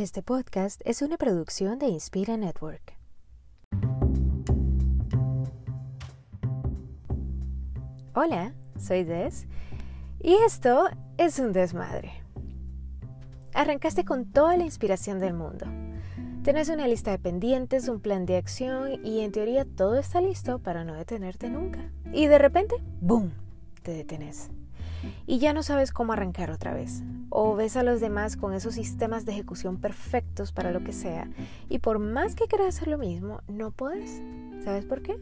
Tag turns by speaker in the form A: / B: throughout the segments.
A: Este podcast es una producción de Inspira Network. Hola, soy Des y esto es un desmadre. Arrancaste con toda la inspiración del mundo. Tienes una lista de pendientes, un plan de acción y en teoría todo está listo para no detenerte nunca. Y de repente, ¡boom!, te detenes y ya no sabes cómo arrancar otra vez. O ves a los demás con esos sistemas de ejecución perfectos para lo que sea y por más que quieras hacer lo mismo, no puedes. ¿Sabes por qué?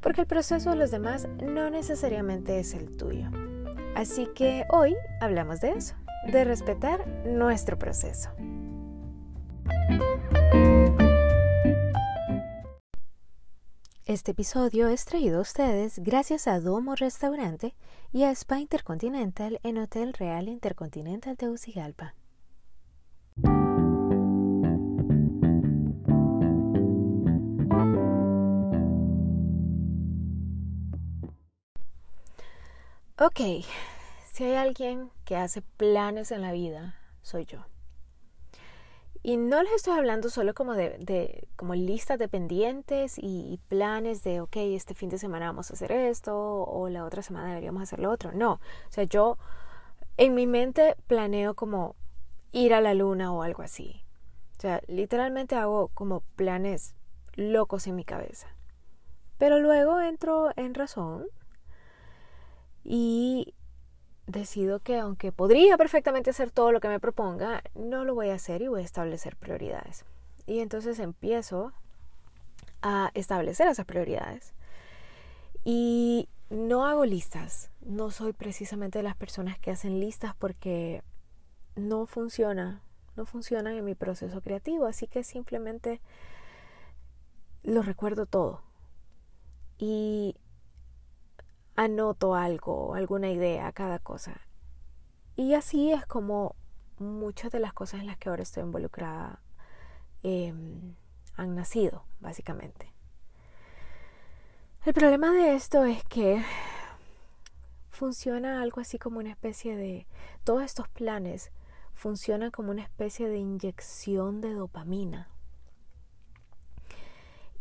A: Porque el proceso de los demás no necesariamente es el tuyo. Así que hoy hablamos de eso, de respetar nuestro proceso. Este episodio es traído a ustedes gracias a Domo Restaurante y a Spa Intercontinental en Hotel Real Intercontinental de Ucigalpa. Ok, si hay alguien que hace planes en la vida, soy yo. Y no les estoy hablando solo como de, como listas de pendientes y, planes de, ok, este fin de semana vamos a hacer esto o la otra semana deberíamos hacer lo otro. No, o sea, yo en mi mente planeo como ir a la luna o algo así. O sea, literalmente hago como planes locos en mi cabeza. Pero luego entro en razón y decido que aunque podría perfectamente hacer todo lo que me proponga, no lo voy a hacer y voy a establecer prioridades. Y entonces empiezo a establecer esas prioridades. Y no hago listas. No soy precisamente de las personas que hacen listas porque no funciona. No funciona en mi proceso creativo. Así que simplemente lo recuerdo todo. Y anoto algo, alguna idea, cada cosa. Y así es como muchas de las cosas en las que ahora estoy involucrada em, han nacido, básicamente. El problema de esto es que funciona algo así como una especie de... Todos estos planes funcionan como una especie de inyección de dopamina.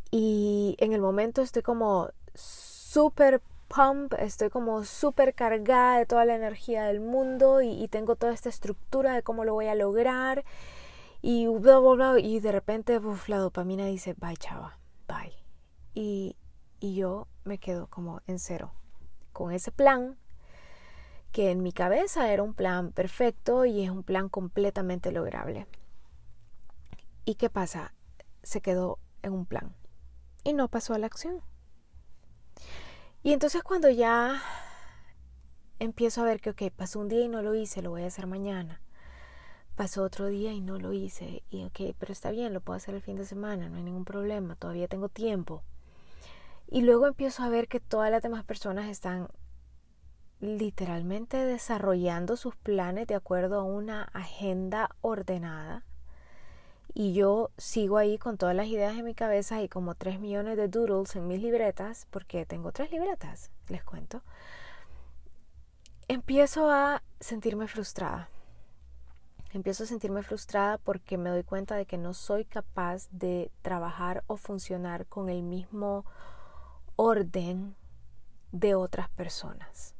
A: Y en el momento estoy como súper pump, estoy como súper cargada de toda la energía del mundo y, tengo toda esta estructura de cómo lo voy a lograr y bla, bla, bla, y de repente la dopamina dice, bye chava, bye. Y, y yo me quedo como en cero con ese plan que en mi cabeza era un plan perfecto y es un plan completamente lograble. ¿Y qué pasa? Se quedó en un plan y no pasó a la acción. Y entonces cuando ya empiezo a ver que, ok, pasó un día y no lo hice, lo voy a hacer mañana. Pasó otro día y no lo hice. Y ok, pero está bien, lo puedo hacer el fin de semana, no hay ningún problema, todavía tengo tiempo. Y luego empiezo a ver que todas las demás personas están literalmente desarrollando sus planes de acuerdo a una agenda ordenada y yo sigo ahí con todas las ideas en mi cabeza y como tres millones de doodles en mis libretas, porque tengo tres libretas, les cuento, empiezo a sentirme frustrada. Empiezo a sentirme frustrada porque me doy cuenta de que no soy capaz de trabajar o funcionar con el mismo orden de otras personas.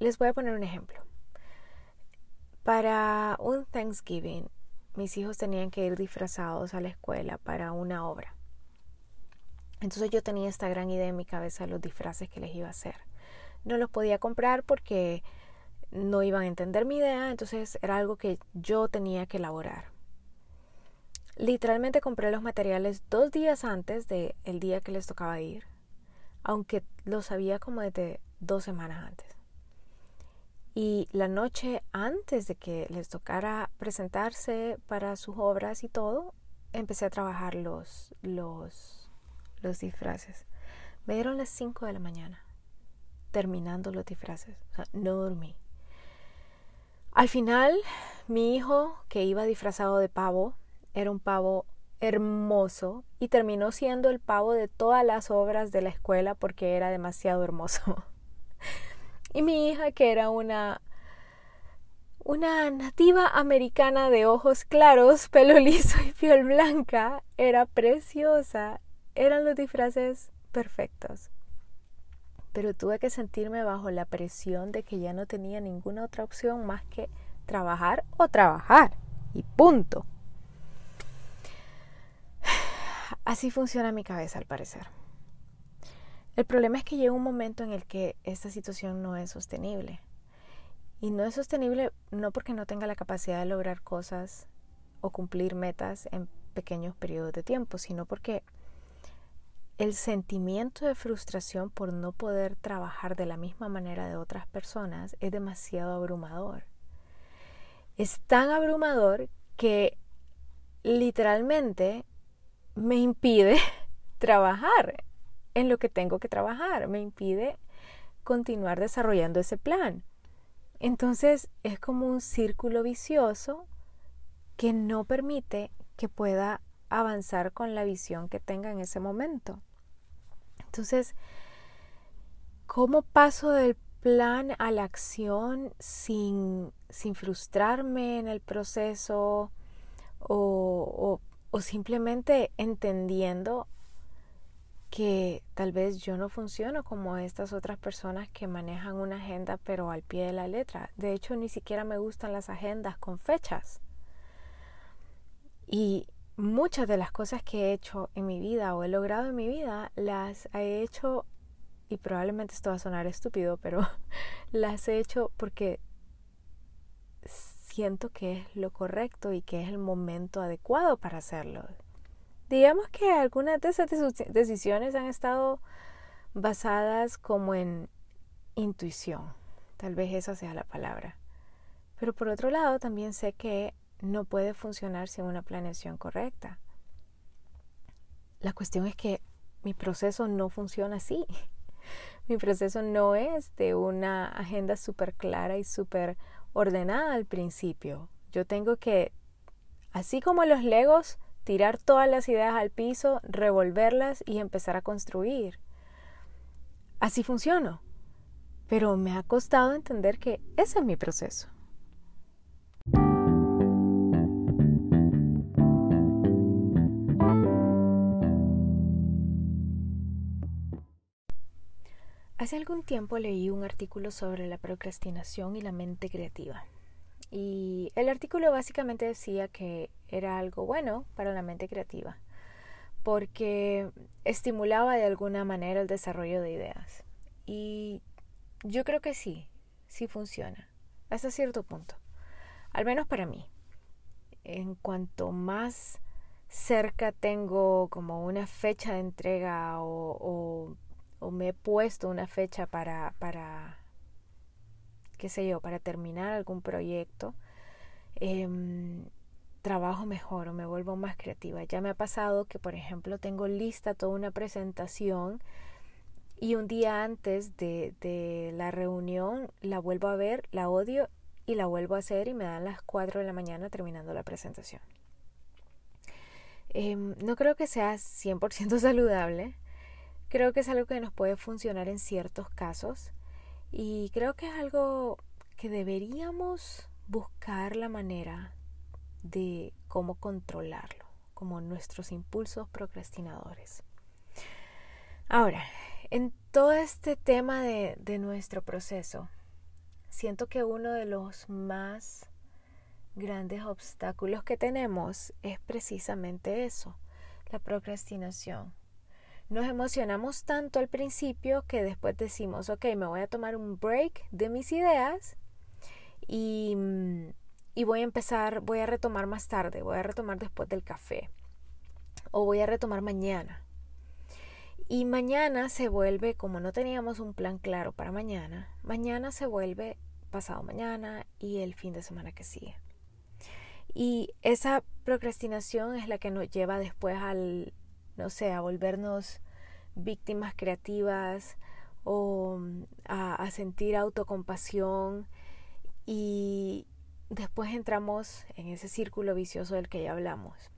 A: Les voy a poner un ejemplo. Para un Thanksgiving mis hijos tenían que ir disfrazados a la escuela para una obra. Entonces yo tenía esta gran idea en mi cabeza de los disfraces que les iba a hacer. No los podía comprar porque no iban a entender mi idea, entonces era algo que yo tenía que elaborar. Literalmente compré los materiales dos días antes del el día que les tocaba ir, aunque lo sabía como desde dos semanas antes. Y la noche antes de que les tocara presentarse para sus obras y todo, empecé a trabajar los, los, los disfraces. Me dieron las 5 de la mañana, terminando los disfraces. O sea, no dormí. Al final, mi hijo, que iba disfrazado de pavo, era un pavo hermoso y terminó siendo el pavo de todas las obras de la escuela porque era demasiado hermoso. Y mi hija, que era una, Una nativa americana de ojos claros, pelo liso y piel blanca era preciosa. Eran los disfraces perfectos. Pero tuve que sentirme bajo la presión de que ya no tenía ninguna otra opción más que trabajar o trabajar. Y punto. Así funciona mi cabeza al parecer. El problema es que llega un momento en el que esta situación no es sostenible. Y no es sostenible no porque no tenga la capacidad de lograr cosas o cumplir metas en pequeños periodos de tiempo, sino porque el sentimiento de frustración por no poder trabajar de la misma manera de otras personas es demasiado abrumador. Es tan abrumador que literalmente me impide trabajar en lo que tengo que trabajar, me impide continuar desarrollando ese plan. Entonces es como un círculo vicioso que no permite que pueda avanzar con la visión que tenga en ese momento. Entonces, ¿cómo paso del plan a la acción sin, sin frustrarme en el proceso o, o simplemente entendiendo que tal vez yo no funciono como estas otras personas que manejan una agenda pero al pie de la letra. De hecho, ni siquiera me gustan las agendas con fechas. Y muchas de las cosas que he hecho en mi vida o he logrado en mi vida las he hecho, y probablemente esto va a sonar estúpido, pero las he hecho porque siento que es lo correcto y que es el momento adecuado para hacerlo. Digamos que algunas de esas decisiones han estado basadas como en intuición, tal vez esa sea la palabra. Pero por otro lado, también sé que no puede funcionar sin una planeación correcta. La cuestión es que mi proceso no funciona así. Mi proceso no es de una agenda súper clara y súper ordenada al principio. Yo tengo que, así como los legos, tirar todas las ideas al piso, revolverlas y empezar a construir. Así funciono. Pero me ha costado entender que ese es mi proceso. Hace algún tiempo leí un artículo sobre la procrastinación y la mente creativa. Y el artículo básicamente decía que era algo bueno para la mente creativa, porque estimulaba de alguna manera el desarrollo de ideas. Y yo creo que sí, sí funciona, hasta cierto punto, al menos para mí. En cuanto más cerca tengo como una fecha de entrega o, o me he puesto una fecha para, para, qué sé yo, para terminar algún proyecto, em, trabajo mejor o me vuelvo más creativa. Ya me ha pasado que, por ejemplo, tengo lista toda una presentación y un día antes de, de la reunión la vuelvo a ver, la odio y la vuelvo a hacer y me dan las 4 de la mañana terminando la presentación. Em, no creo que sea 100% saludable, Creo que es algo que nos puede funcionar en ciertos casos y creo que es algo que deberíamos buscar la manera de cómo controlarlo, como nuestros impulsos procrastinadores. Ahora, en todo este tema de, de nuestro proceso, siento que uno de los más grandes obstáculos que tenemos es precisamente eso, la procrastinación. Nos emocionamos tanto al principio que después decimos, ok, me voy a tomar un break de mis ideas y, mm, y voy a empezar, voy a retomar más tarde, voy a retomar después del café o voy a retomar mañana. Y mañana se vuelve, como no teníamos un plan claro para mañana, mañana se vuelve pasado mañana y el fin de semana que sigue. Y esa procrastinación es la que nos lleva después al, no sé, a volvernos víctimas creativas o mm, a, sentir autocompasión y después entramos en ese círculo vicioso del que ya hablamos.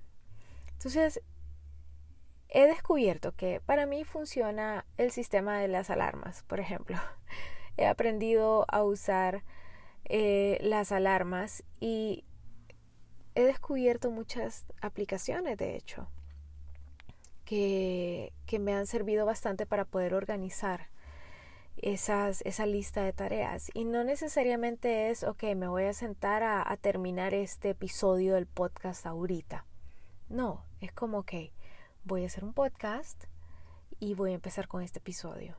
A: Entonces, he descubierto que para mí funciona el sistema de las alarmas, por ejemplo. He aprendido a usar eh, las alarmas y he descubierto muchas aplicaciones, de hecho, que, me han servido bastante para poder organizar esa lista de tareas. Y no necesariamente es, ok, me voy a sentar a, a terminar este episodio del podcast ahorita. No, es como, ok, voy a hacer un podcast y voy a empezar con este episodio.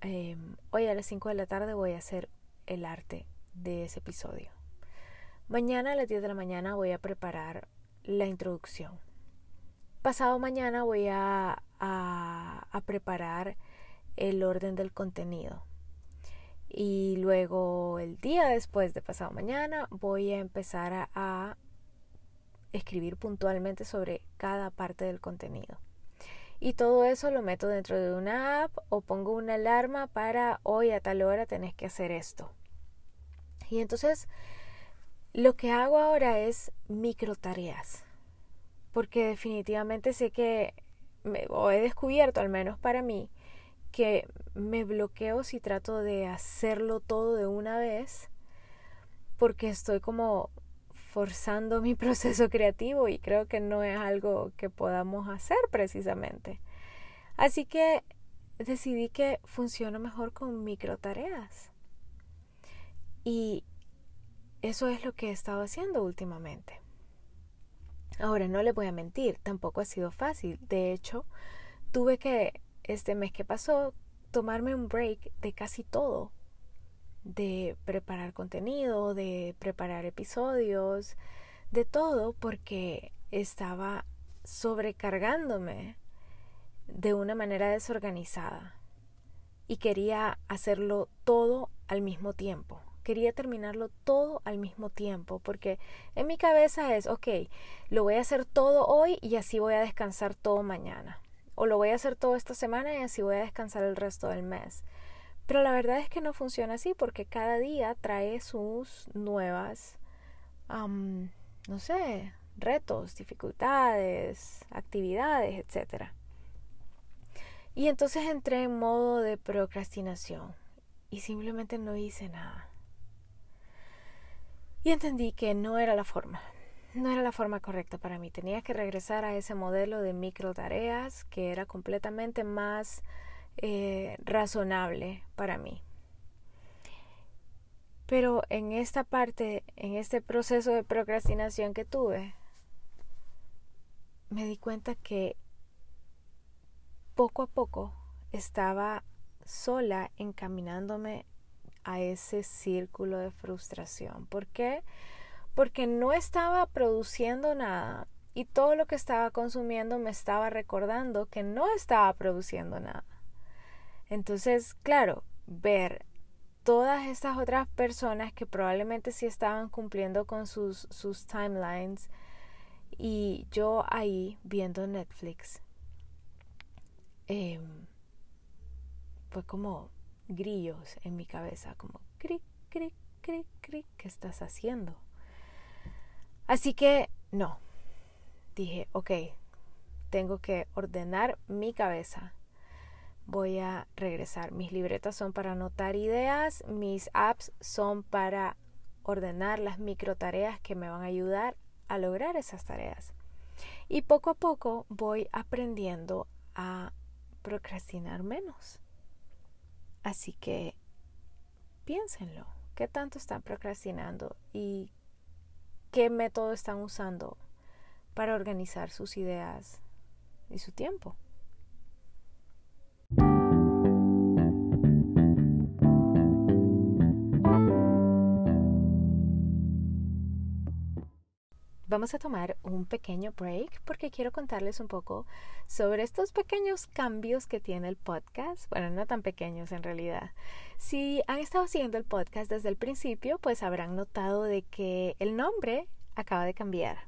A: Em, hoy a las 5 de la tarde voy a hacer el arte de ese episodio. Mañana a las 10 de la mañana voy a preparar la introducción. Pasado mañana voy a, a, preparar el orden del contenido. Y luego el día después de pasado mañana voy a empezar a, a escribir puntualmente sobre cada parte del contenido. Y todo eso lo meto dentro de una app o pongo una alarma para hoy a tal hora tenés que hacer esto. Y entonces lo que hago ahora es micro tareas. Porque definitivamente sé que, o he descubierto al menos para mí, que me bloqueo si trato de hacerlo todo de una vez. Porque estoy como forzando mi proceso creativo y creo que no es algo que podamos hacer precisamente. Así que decidí que funciona mejor con micro tareas. Y eso es lo que he estado haciendo últimamente. Ahora, no le voy a mentir, tampoco ha sido fácil. De hecho, tuve que, este mes que pasó, tomarme un break de casi todo de preparar contenido, de preparar episodios, de todo porque estaba sobrecargándome de una manera desorganizada y quería hacerlo todo al mismo tiempo. Quería terminarlo todo al mismo tiempo porque en mi cabeza es, ok, lo voy a hacer todo hoy y así voy a descansar todo mañana. O lo voy a hacer todo esta semana y así voy a descansar el resto del mes. Pero la verdad es que no funciona así porque cada día trae sus nuevas, no sé, retos, dificultades, actividades, etc. Y entonces entré en modo de procrastinación y simplemente no hice nada. Y entendí que no era la forma, no era la forma correcta para mí. Tenía que regresar a ese modelo de micro tareas que era completamente más eh, razonable para mí. Pero en esta parte, en este proceso de procrastinación que tuve, me di cuenta que poco a poco estaba sola encaminándome a ese círculo de frustración. ¿Por qué? Porque no estaba produciendo nada y todo lo que estaba consumiendo me estaba recordando que no estaba produciendo nada. Entonces, claro, ver todas estas otras personas que probablemente sí estaban cumpliendo con sus, sus timelines y yo ahí viendo Netflix em, fue como grillos en mi cabeza, como cric, cric, cric, cric, ¿qué estás haciendo? Así que no, dije, ok, tengo que ordenar mi cabeza voy a regresar. Mis libretas son para anotar ideas, mis apps son para ordenar las micro tareas que me van a ayudar a lograr esas tareas. Y poco a poco voy aprendiendo a procrastinar menos. Así que piénsenlo, ¿qué tanto están procrastinando y qué método están usando para organizar sus ideas y su tiempo? Vamos a tomar un pequeño break porque quiero contarles un poco sobre estos pequeños cambios que tiene el podcast. Bueno, no tan pequeños en realidad. Si han estado siguiendo el podcast desde el principio, pues habrán notado de que el nombre acaba de cambiar.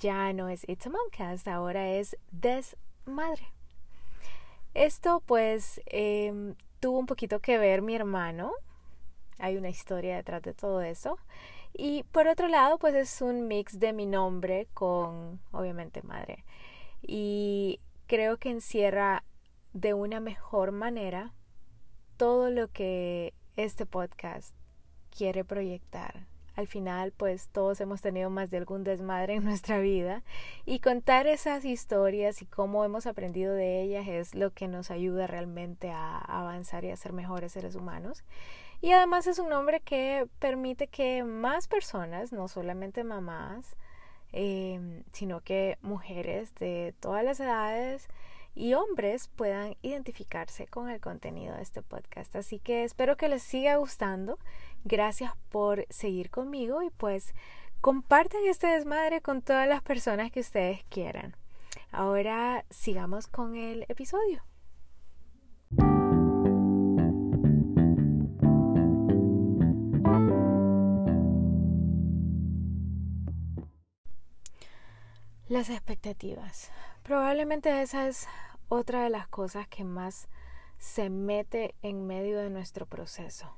A: Ya no es It's a Momcast, ahora es Desmadre. Esto pues em, tuvo un poquito que ver mi hermano. Hay una historia detrás de todo eso. Y por otro lado, pues es un mix de mi nombre con, obviamente, madre. Y creo que encierra de una mejor manera todo lo que este podcast quiere proyectar. Al final, pues todos hemos tenido más de algún desmadre en nuestra vida y contar esas historias y cómo hemos aprendido de ellas es lo que nos ayuda realmente a avanzar y a ser mejores seres humanos. Y además es un nombre que permite que más personas, no solamente mamás, eh, sino que mujeres de todas las edades, y hombres puedan identificarse con el contenido de este podcast. Así que espero que les siga gustando. Gracias por seguir conmigo y pues compartan este desmadre con todas las personas que ustedes quieran. Ahora sigamos con el episodio. Las expectativas. Probablemente esa es otra de las cosas que más se mete en medio de nuestro proceso.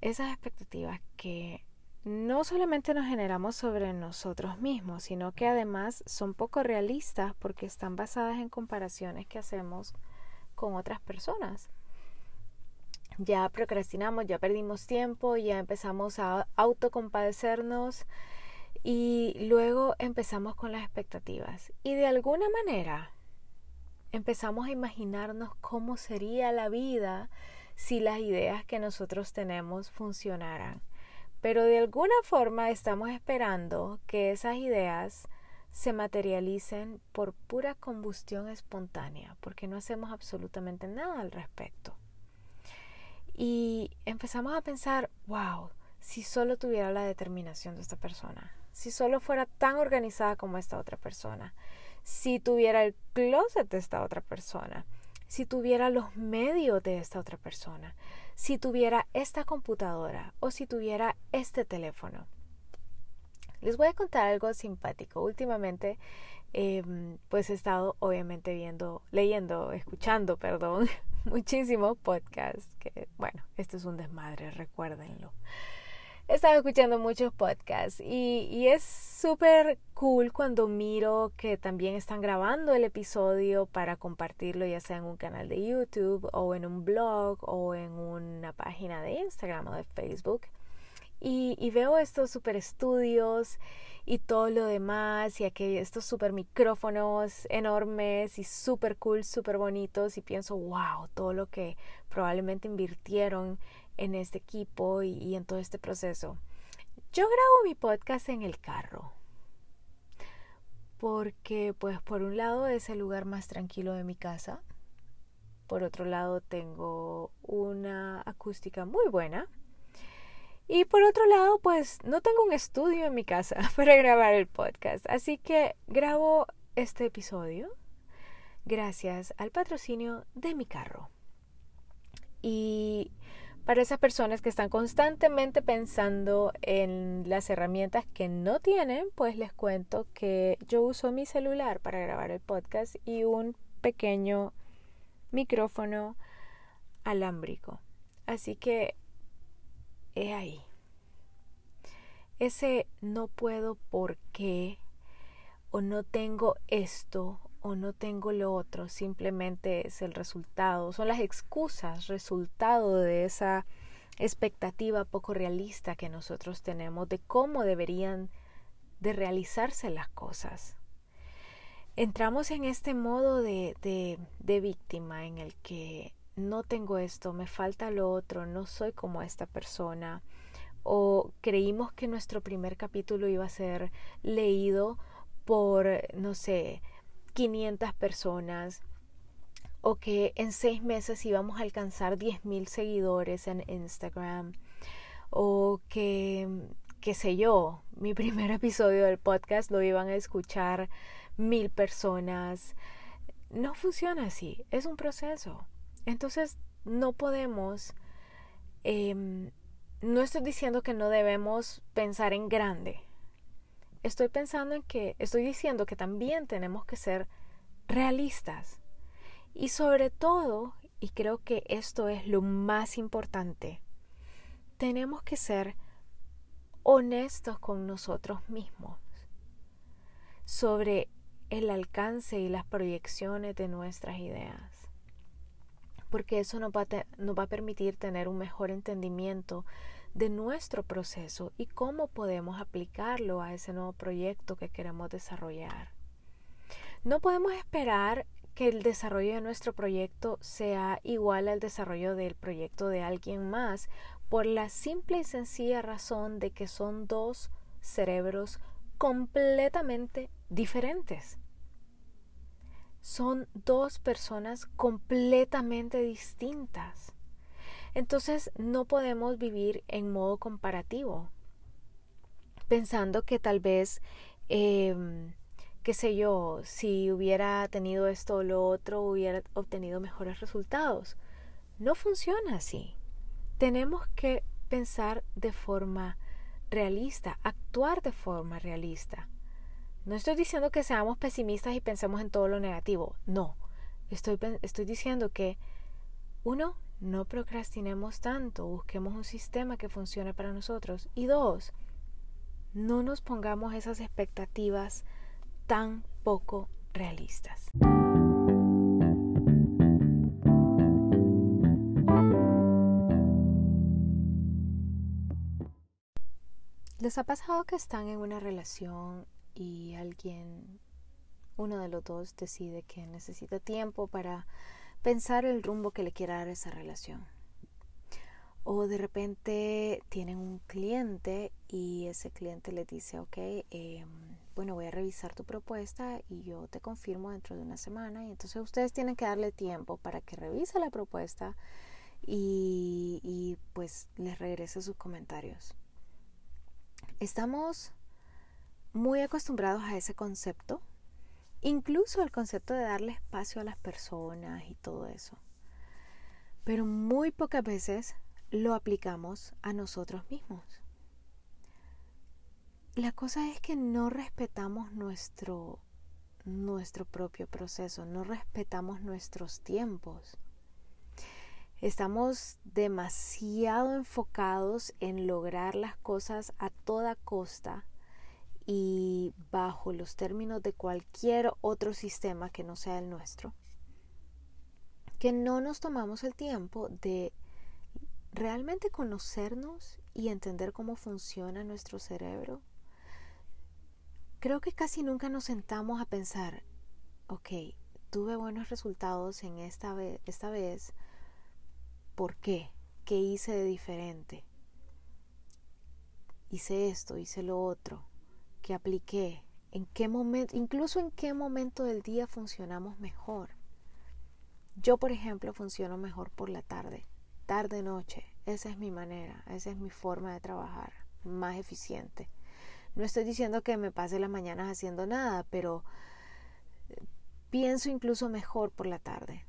A: Esas expectativas que no solamente nos generamos sobre nosotros mismos, sino que además son poco realistas porque están basadas en comparaciones que hacemos con otras personas. Ya procrastinamos, ya perdimos tiempo, ya empezamos a autocompadecernos y luego empezamos con las expectativas. Y de alguna manera empezamos a imaginarnos cómo sería la vida si las ideas que nosotros tenemos funcionaran. Pero de alguna forma estamos esperando que esas ideas se materialicen por pura combustión espontánea, porque no hacemos absolutamente nada al respecto. Y empezamos a pensar, wow, si solo tuviera la determinación de esta persona, si solo fuera tan organizada como esta otra persona, si tuviera el closet de esta otra persona, si tuviera los medios de esta otra persona, si tuviera esta computadora o si tuviera este teléfono. Les voy a contar algo simpático. Últimamente, em, pues he estado obviamente viendo, leyendo, escuchando, perdón, muchísimo podcast. Que bueno, esto es un desmadre, recuérdenlo he estado escuchando muchos podcasts y, es súper cool cuando miro que también están grabando el episodio para compartirlo ya sea en un canal de YouTube o en un blog o en una página de Instagram o de Facebook. Y, veo estos super estudios y todo lo demás y aquellos, estos super micrófonos enormes y super cool, super bonitos y pienso, wow, todo lo que probablemente invirtieron en este equipo y, en todo este proceso. Yo grabo mi podcast en el carro porque pues por un lado es el lugar más tranquilo de mi casa, por otro lado tengo una acústica muy buena y por otro lado pues no tengo un estudio en mi casa para grabar el podcast, así que grabo este episodio gracias al patrocinio de mi carro. Y para esas personas que están constantemente pensando en las herramientas que no tienen, pues les cuento que yo uso mi celular para grabar el podcast y un pequeño micrófono alámbrico. Así que he ahí. Ese no puedo porque o no tengo esto o no tengo lo otro, simplemente es el resultado, son las excusas, resultado de esa expectativa poco realista que nosotros tenemos de cómo deberían de realizarse las cosas. Entramos en este modo de, de, de víctima en el que no tengo esto, me falta lo otro, no soy como esta persona, o creímos que nuestro primer capítulo iba a ser leído por, no sé, 500 personas o que en seis meses íbamos a alcanzar 10.000 seguidores en Instagram o que, qué sé yo, mi primer episodio del podcast lo iban a escuchar mil personas. No funciona así, es un proceso. Entonces no podemos, em, no estoy diciendo que no debemos pensar en grande, estoy pensando en que estoy diciendo que también tenemos que ser realistas. Y sobre todo, y creo que esto es lo más importante, tenemos que ser honestos con nosotros mismos sobre el alcance y las proyecciones de nuestras ideas. Porque eso nos va, nos va a permitir tener un mejor entendimiento de nuestro proceso y cómo podemos aplicarlo a ese nuevo proyecto que queremos desarrollar. No podemos esperar que el desarrollo de nuestro proyecto sea igual al desarrollo del proyecto de alguien más por la simple y sencilla razón de que son dos cerebros completamente diferentes. Son dos personas completamente distintas. Entonces no podemos vivir en modo comparativo, pensando que tal vez eh, qué sé yo, si hubiera tenido esto o lo otro, hubiera obtenido mejores resultados. No funciona así. Tenemos que pensar de forma realista, actuar de forma realista. No estoy diciendo que seamos pesimistas y pensemos en todo lo negativo, no. Estoy, estoy diciendo que, uno, no procrastinemos tanto, busquemos un sistema que funcione para nosotros. Y dos, no nos pongamos esas expectativas tan poco realistas. ¿Les ha pasado que están en una relación y alguien, uno de los dos, decide que necesita tiempo para pensar el rumbo que le quiera dar esa relación? O de repente tienen un cliente y ese cliente le dice, ok, eh, bueno, voy a revisar tu propuesta y yo te confirmo dentro de una semana. Y entonces ustedes tienen que darle tiempo para que revise la propuesta y, y pues les regrese sus comentarios. Estamos muy acostumbrados a ese concepto, incluso el concepto de darle espacio a las personas y todo eso. Pero muy pocas veces lo aplicamos a nosotros mismos la cosa es que no respetamos nuestro, nuestro propio proceso, no respetamos nuestros tiempos. Estamos demasiado enfocados en lograr las cosas a toda costa y bajo los términos de cualquier otro sistema que no sea el nuestro, que no nos tomamos el tiempo de realmente conocernos y entender cómo funciona nuestro cerebro creo que casi nunca nos sentamos a pensar, ok, tuve buenos resultados en esta esta vez, ¿por qué? ¿Qué hice de diferente? Hice esto, hice lo otro, ¿qué apliqué? ¿En qué momento, incluso en qué momento del día funcionamos mejor? Yo, por ejemplo, funciono mejor por la tarde, tarde-noche. Esa es mi manera, esa es mi forma de trabajar, más eficiente. No estoy diciendo que me pase las mañanas haciendo nada, pero eh, pienso incluso mejor por la tarde.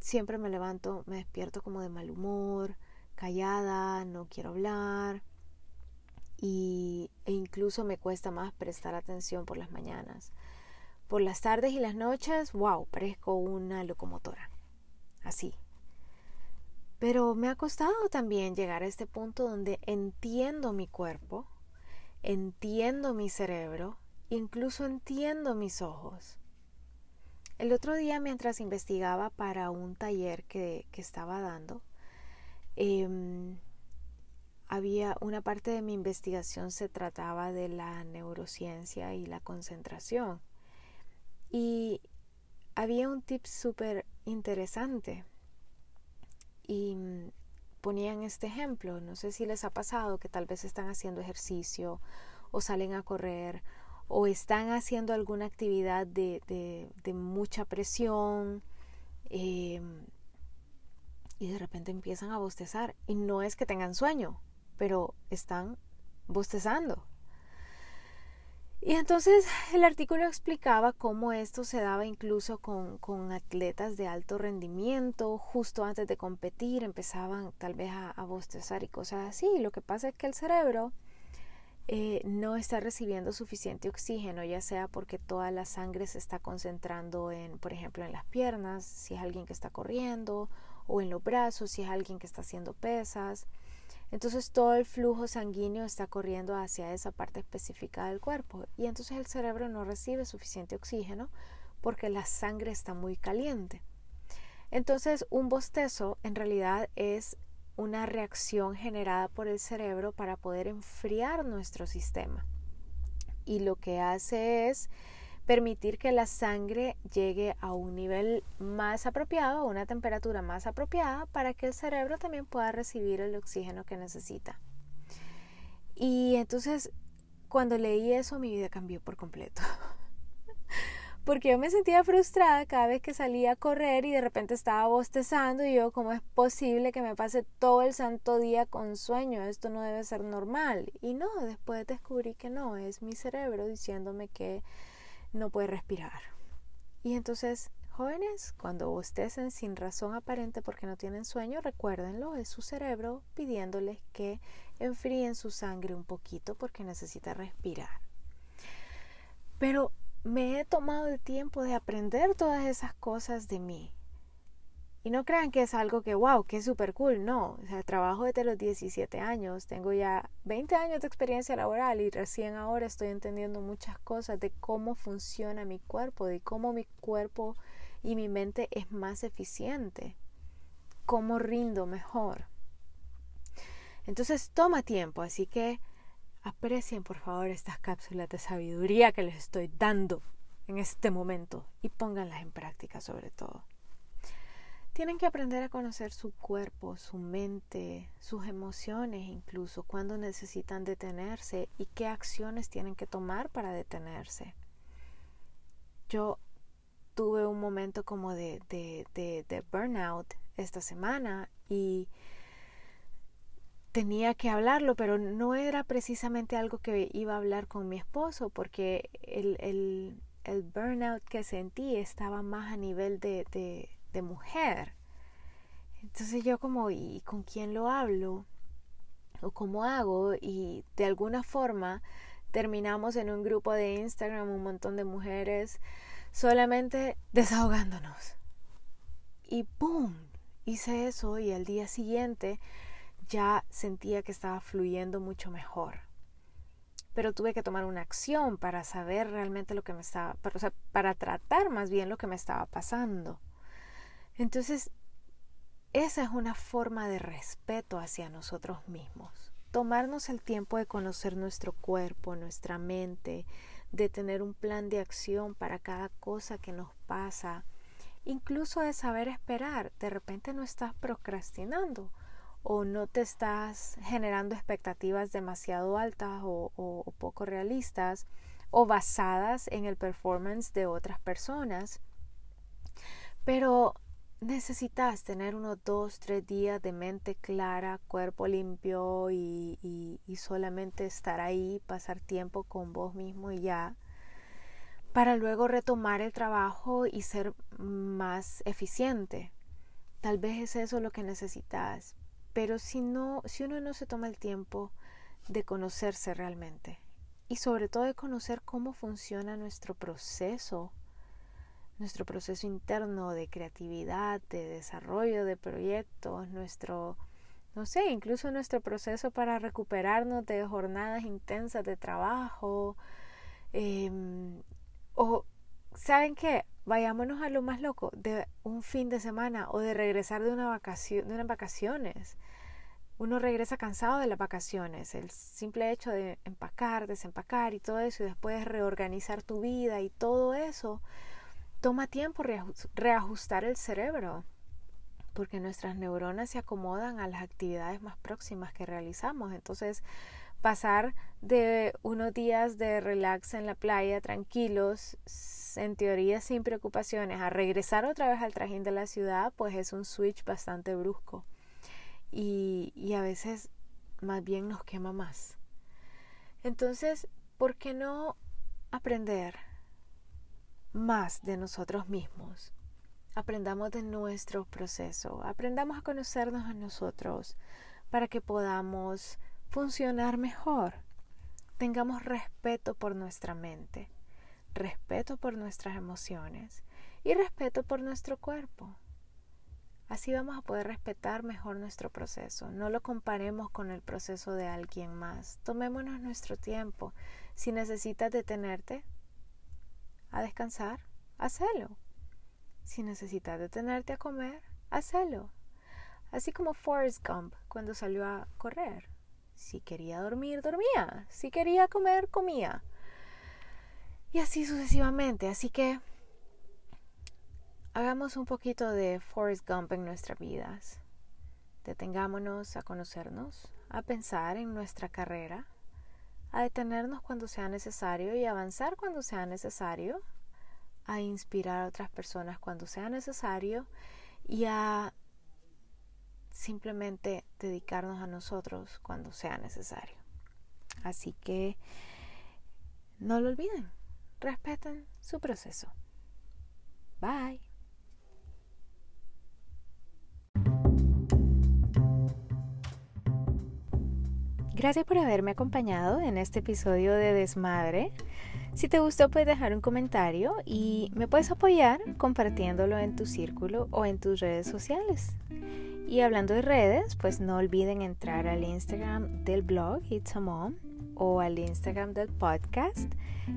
A: Siempre me levanto, me despierto como de mal humor, callada, no quiero hablar y, e incluso me cuesta más prestar atención por las mañanas. Por las tardes y las noches, wow, parezco una locomotora. Así. Pero me ha costado también llegar a este punto donde entiendo mi cuerpo, entiendo mi cerebro, incluso entiendo mis ojos. El otro día mientras investigaba para un taller que, estaba dando, em, había una parte de mi investigación se trataba de la neurociencia y la concentración. Y había un tip súper interesante. Y ponían este ejemplo. No sé si les ha pasado que tal vez están haciendo ejercicio o salen a correr o están haciendo alguna actividad de, mucha presión em, y de repente empiezan a bostezar. Y no es que tengan sueño, pero están bostezando. Y entonces el artículo explicaba cómo esto se daba incluso con, atletas de alto rendimiento, justo antes de competir empezaban tal vez a, bostezar y cosas así. Lo que pasa es que el cerebro eh, no está recibiendo suficiente oxígeno, ya sea porque toda la sangre se está concentrando en, por ejemplo, en las piernas, si es alguien que está corriendo, o en los brazos, si es alguien que está haciendo pesas. Entonces todo el flujo sanguíneo está corriendo hacia esa parte específica del cuerpo y entonces el cerebro no recibe suficiente oxígeno porque la sangre está muy caliente. Entonces un bostezo en realidad es una reacción generada por el cerebro para poder enfriar nuestro sistema. Y lo que hace es permitir que la sangre llegue a un nivel más apropiado, a una temperatura más apropiada, para que el cerebro también pueda recibir el oxígeno que necesita. Y entonces, cuando leí eso, mi vida cambió por completo. porque yo me sentía frustrada cada vez que salía a correr y de repente estaba bostezando y yo, ¿cómo es posible que me pase todo el santo día con sueño? Esto no debe ser normal. Y no, después descubrí que no, es mi cerebro diciéndome que no puede respirar. Y entonces, jóvenes, cuando bostecen sin razón aparente porque no tienen sueño, recuérdenlo, es su cerebro pidiéndoles que enfríen su sangre un poquito porque necesita respirar. Pero me he tomado el tiempo de aprender todas esas cosas de mí. Y no crean que es algo que, wow, que es súper cool. No, o sea, trabajo desde los 17 años, tengo ya 20 años de experiencia laboral y recién ahora estoy entendiendo muchas cosas de cómo funciona mi cuerpo, de cómo mi cuerpo y mi mente es más eficiente, cómo rindo mejor. Entonces toma tiempo, así que Aprecien por favor estas cápsulas de sabiduría que les estoy dando en este momento y pónganlas en práctica sobre todo. Tienen que aprender a conocer su cuerpo, su mente, sus emociones incluso, cuando necesitan detenerse y qué acciones tienen que tomar para detenerse. Yo tuve un momento como de, de, de, de burnout esta semana y tenía que hablarlo, pero no era precisamente algo que iba a hablar con mi esposo, porque el, el, el burnout que sentí estaba más a nivel de, de, mujer. Entonces yo como, ¿y con quién lo hablo? ¿O cómo hago? Y de alguna forma terminamos en un grupo de Instagram un montón de mujeres solamente desahogándonos. Y ¡boom! Hice eso y al día siguiente ya sentía que estaba fluyendo mucho mejor. Pero tuve que tomar una acción para saber realmente lo que me estaba, para, o sea, para tratar más bien lo que me estaba pasando. Entonces, esa es una forma de respeto hacia nosotros mismos. Tomarnos el tiempo de conocer nuestro cuerpo, nuestra mente, de tener un plan de acción para cada cosa que nos pasa, incluso de saber esperar. De repente no estás procrastinando, o no te estás generando expectativas demasiado altas o, poco realistas o basadas en el performance de otras personas. Pero necesitas tener unos dos, tres días de mente clara, cuerpo limpio y, solamente estar ahí, pasar tiempo con vos mismo y ya, para luego retomar el trabajo y ser más eficiente. Tal vez es eso lo que necesitas, pero si no, si uno no se toma el tiempo de conocerse realmente y sobre todo de conocer cómo funciona nuestro proceso, nuestro proceso interno de creatividad, de desarrollo de proyectos, nuestro, no sé, incluso nuestro proceso para recuperarnos de jornadas intensas de trabajo, em, o, ¿saben qué? vayámonos a lo más loco, de un fin de semana o de regresar de, una vacación, de unas vacaciones. Uno regresa cansado de las vacaciones, el simple hecho de empacar, desempacar y todo eso, y después reorganizar tu vida y todo eso, toma tiempo reajustar el cerebro, porque nuestras neuronas se acomodan a las actividades más próximas que realizamos. Entonces, pasar de unos días de relax en la playa tranquilos, en teoría sin preocupaciones, a regresar otra vez al trajín de la ciudad, pues es un switch bastante brusco. Y, y a veces más bien nos quema más. Entonces, ¿por qué no aprender más de nosotros mismos? Aprendamos de nuestro proceso, aprendamos a conocernos a nosotros para que podamos funcionar mejor. Tengamos respeto por nuestra mente, respeto por nuestras emociones y respeto por nuestro cuerpo. Así vamos a poder respetar mejor nuestro proceso. No lo comparemos con el proceso de alguien más. Tomémonos nuestro tiempo. Si necesitas detenerte a descansar, hacelo. Si necesitas detenerte a comer, hacelo. Así como Forrest Gump cuando salió a correr. Si quería dormir, dormía. Si quería comer, comía. Y así sucesivamente. Así que hagamos un poquito de Forrest Gump en nuestras vidas. Detengámonos a conocernos, a pensar en nuestra carrera, a detenernos cuando sea necesario y avanzar cuando sea necesario, a inspirar a otras personas cuando sea necesario y a simplemente dedicarnos a nosotros cuando sea necesario. Así que no lo olviden, respeten su proceso. Bye. Gracias por haberme acompañado en este episodio de Desmadre. Si te gustó puedes dejar un comentario y me puedes apoyar compartiéndolo en tu círculo o en tus redes sociales. Y hablando de redes, pues no olviden entrar al Instagram del blog It's a Mom o al Instagram del podcast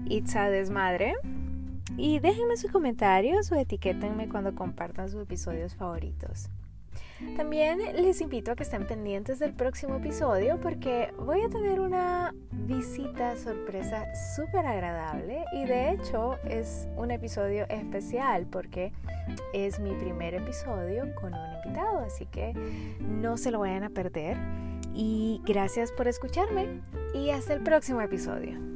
A: It's a Desmadre. Y déjenme sus comentarios o etiquétenme cuando compartan sus episodios favoritos. También les invito a que estén pendientes del próximo episodio porque voy a tener una visita sorpresa súper agradable y de hecho es un episodio especial porque es mi primer episodio con un invitado, así que no se lo vayan a perder. Y gracias por escucharme y hasta el próximo episodio.